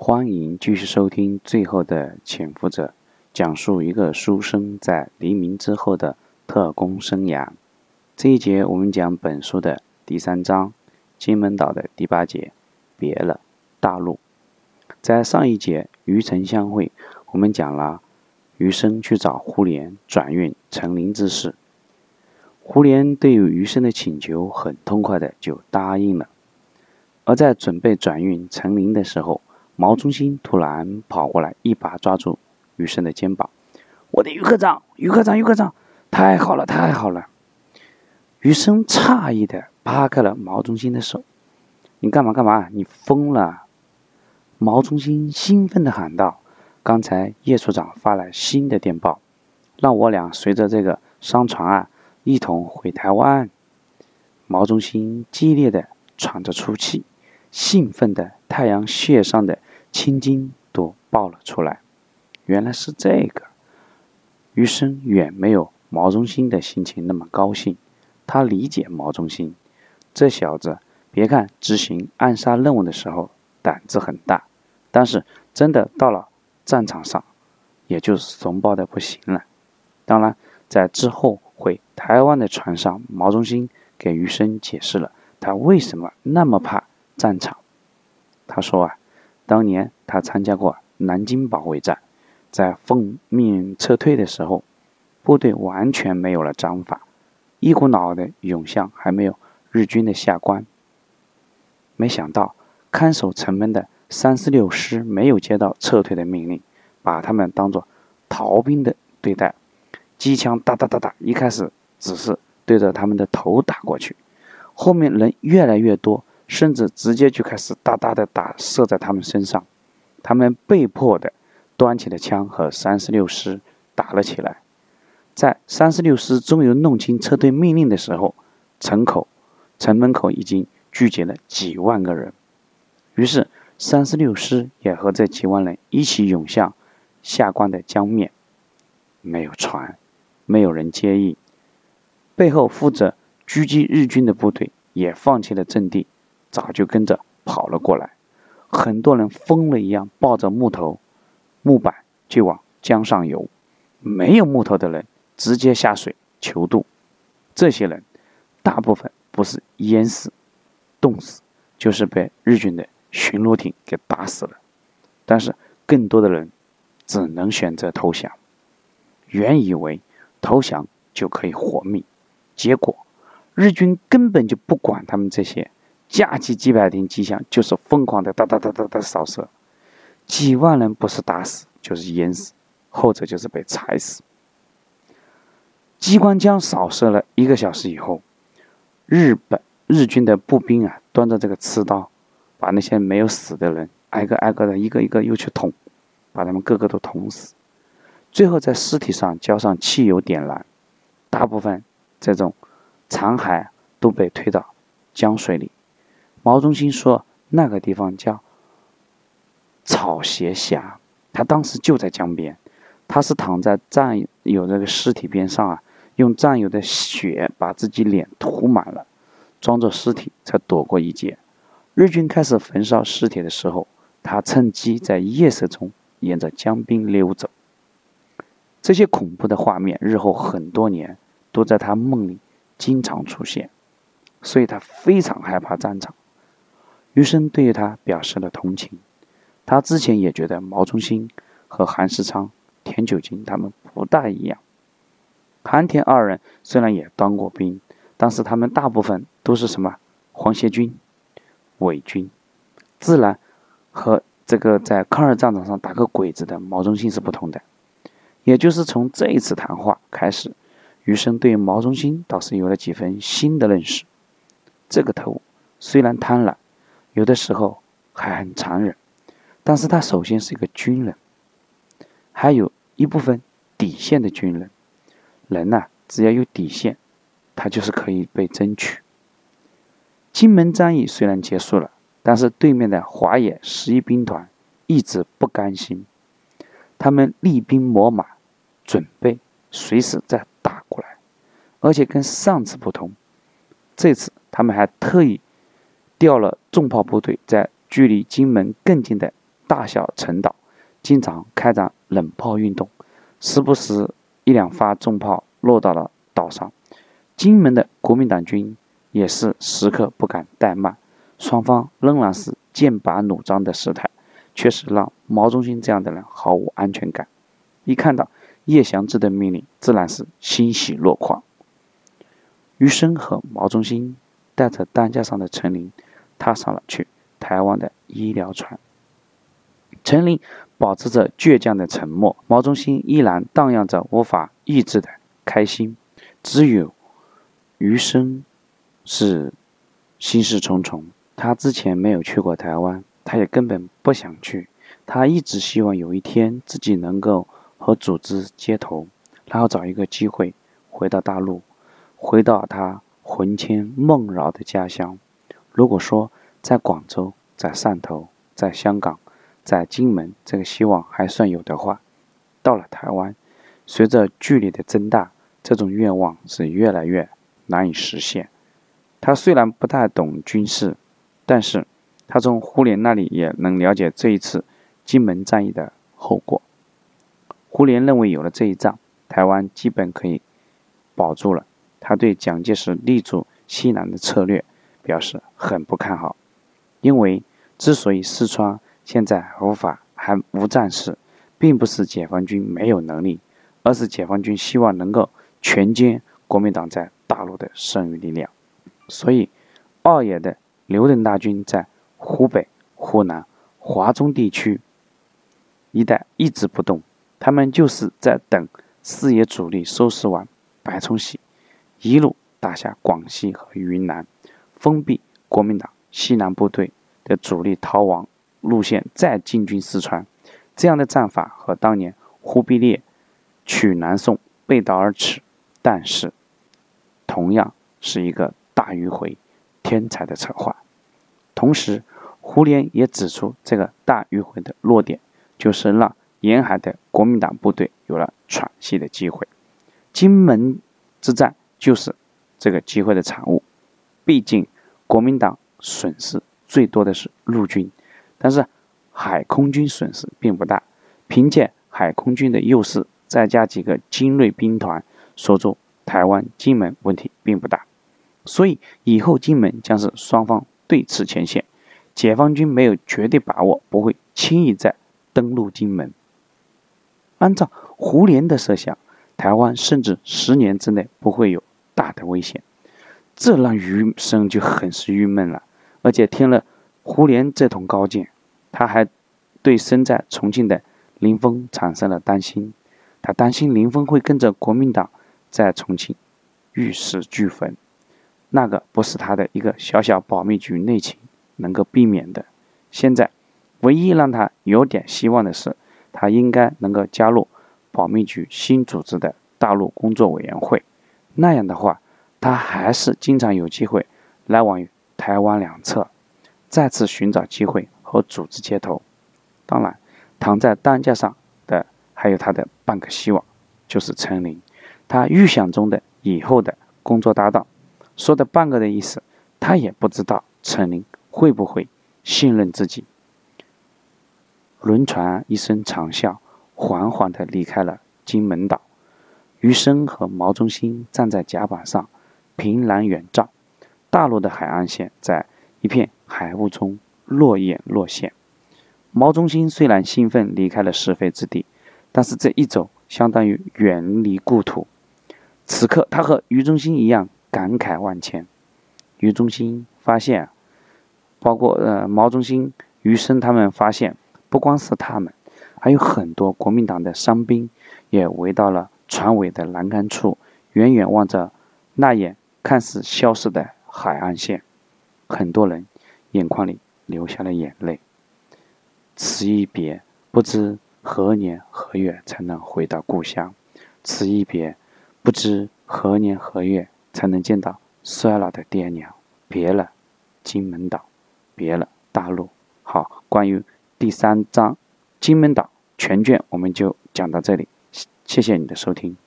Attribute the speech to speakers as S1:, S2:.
S1: 欢迎继续收听《最后的潜伏者》，讲述一个书生在黎明之后的特工生涯。这一节我们讲本书的第三章，金门岛的第八节，别了大陆。在上一节余城相会，我们讲了余生去找胡莲转运陈林之事。胡琏对于余生的请求很痛快的就答应了。而在准备转运陈林的时候，毛中心突然跑过来，一把抓住余生的肩膀：“我的余科长，余科长，余科长，太好了，太好了！”余生诧异的扒开了毛中心的手：“你干嘛干嘛？你疯了！”毛中心兴奋的喊道：“刚才叶处长发来新的电报，让我俩随着这个商船啊一同回台湾。”毛中心激烈的喘着粗气，兴奋的太阳穴上的。青筋都爆了出来，原来是这个。余生远没有毛中心的心情那么高兴，他理解毛中心这小子，别看执行暗杀任务的时候胆子很大，但是真的到了战场上，也就怂包的不行了。当然，在之后回台湾的船上，毛中心给余生解释了他为什么那么怕战场。他说啊。当年他参加过南京保卫战，在奉命撤退的时候，部队完全没有了章法，一股脑的涌向还没有日军的下关。没想到看守城门的三四六师没有接到撤退的命令，把他们当作逃兵的对待，机枪哒哒哒哒，一开始只是对着他们的头打过去，后面人越来越多。甚至直接就开始大大的打射在他们身上，他们被迫的端起了枪和三十六师打了起来。在三十六师终于弄清撤退命令的时候，城口、城门口已经聚集了几万个人。于是三十六师也和这几万人一起涌向下关的江面。没有船，没有人接应，背后负责狙击日军的部队也放弃了阵地。早就跟着跑了过来，很多人疯了一样抱着木头、木板就往江上游，没有木头的人直接下水求渡。这些人大部分不是淹死、冻死，就是被日军的巡逻艇给打死了。但是更多的人只能选择投降。原以为投降就可以活命，结果日军根本就不管他们这些。架起几百挺机枪，就是疯狂的哒哒哒哒哒扫射，几万人不是打死就是淹死，后者就是被踩死。机关枪扫射了一个小时以后，日本日军的步兵啊，端着这个刺刀，把那些没有死的人挨个挨个的一个一个又去捅，把他们个个都捅死，最后在尸体上浇上汽油点燃，大部分这种残骸都被推到江水里。毛中心说：“那个地方叫草鞋峡，他当时就在江边，他是躺在战友这个尸体边上啊，用战友的血把自己脸涂满了，装作尸体才躲过一劫。日军开始焚烧尸体的时候，他趁机在夜色中沿着江边溜走。这些恐怖的画面，日后很多年都在他梦里经常出现，所以他非常害怕战场。”余生对他表示了同情，他之前也觉得毛中兴和韩世昌、田九金他们不大一样。韩田二人虽然也当过兵，但是他们大部分都是什么皇协军、伪军，自然和这个在抗日战场上打个鬼子的毛中兴是不同的。也就是从这一次谈话开始，余生对毛中兴倒是有了几分新的认识。这个头虽然贪婪。有的时候还很残忍，但是他首先是一个军人，还有一部分底线的军人。人呐，只要有底线，他就是可以被争取。金门战役虽然结束了，但是对面的华野十一兵团一直不甘心，他们厉兵秣马，准备随时再打过来。而且跟上次不同，这次他们还特意。调了重炮部队，在距离金门更近的大小陈岛，经常开展冷炮运动，时不时一两发重炮落到了岛上。金门的国民党军也是时刻不敢怠慢，双方仍然是剑拔弩张的时态，确实让毛中心这样的人毫无安全感。一看到叶祥志的命令，自然是欣喜若狂。余生和毛中心带着担架上的陈林，踏上了去台湾的医疗船。陈林保持着倔强的沉默，毛中心依然荡漾着无法抑制的开心。只有余生是心事重重。他之前没有去过台湾，他也根本不想去。他一直希望有一天自己能够和组织接头，然后找一个机会回到大陆。回到他魂牵梦绕的家乡。如果说在广州、在汕头、在香港、在金门，这个希望还算有的话，到了台湾，随着距离的增大，这种愿望是越来越难以实现。他虽然不太懂军事，但是他从胡琏那里也能了解这一次金门战役的后果。胡琏认为，有了这一仗，台湾基本可以保住了。他对蒋介石立足西南的策略表示很不看好，因为之所以四川现在无法还无战事，并不是解放军没有能力，而是解放军希望能够全歼国民党在大陆的剩余力量。所以，二野的刘邓大军在湖北、湖南、华中地区一带一直不动，他们就是在等四野主力收拾完白崇禧。一路打下广西和云南，封闭国民党西南部队的主力逃亡路线，再进军四川。这样的战法和当年忽必烈取南宋背道而驰，但是同样是一个大迂回、天才的策划。同时，胡琏也指出，这个大迂回的弱点就是让沿海的国民党部队有了喘息的机会。金门之战。就是这个机会的产物。毕竟国民党损失最多的是陆军，但是海空军损失并不大。凭借海空军的优势，再加几个精锐兵团，守住台湾、金门，问题并不大。所以以后金门将是双方对峙前线，解放军没有绝对把握，不会轻易再登陆金门。按照胡琏的设想，台湾甚至十年之内不会有。大的危险，这让余生就很是郁闷了。而且听了胡琏这通高见，他还对身在重庆的林峰产生了担心。他担心林峰会跟着国民党在重庆玉石俱焚，那个不是他的一个小小保密局内情能够避免的。现在，唯一让他有点希望的是，他应该能够加入保密局新组织的大陆工作委员会。那样的话，他还是经常有机会来往于台湾两侧，再次寻找机会和组织接头。当然，躺在担架上的还有他的半个希望，就是陈林，他预想中的以后的工作搭档。说的半个的意思，他也不知道陈林会不会信任自己。轮船一声长啸，缓缓地离开了金门岛。余生和毛中心站在甲板上，凭栏远照，大陆的海岸线在一片海雾中若隐若现。毛中心虽然兴奋离开了是非之地，但是这一走相当于远离故土。此刻他和余中心一样感慨万千。余中心发现，包括呃毛中心、余生他们发现，不光是他们，还有很多国民党的伤兵也围到了。船尾的栏杆处，远远望着那眼看似消失的海岸线，很多人眼眶里流下了眼泪。此一别，不知何年何月才能回到故乡；此一别，不知何年何月才能见到衰老的爹娘。别了，金门岛，别了大陆。好，关于第三章金门岛全卷，我们就讲到这里。谢谢你的收听。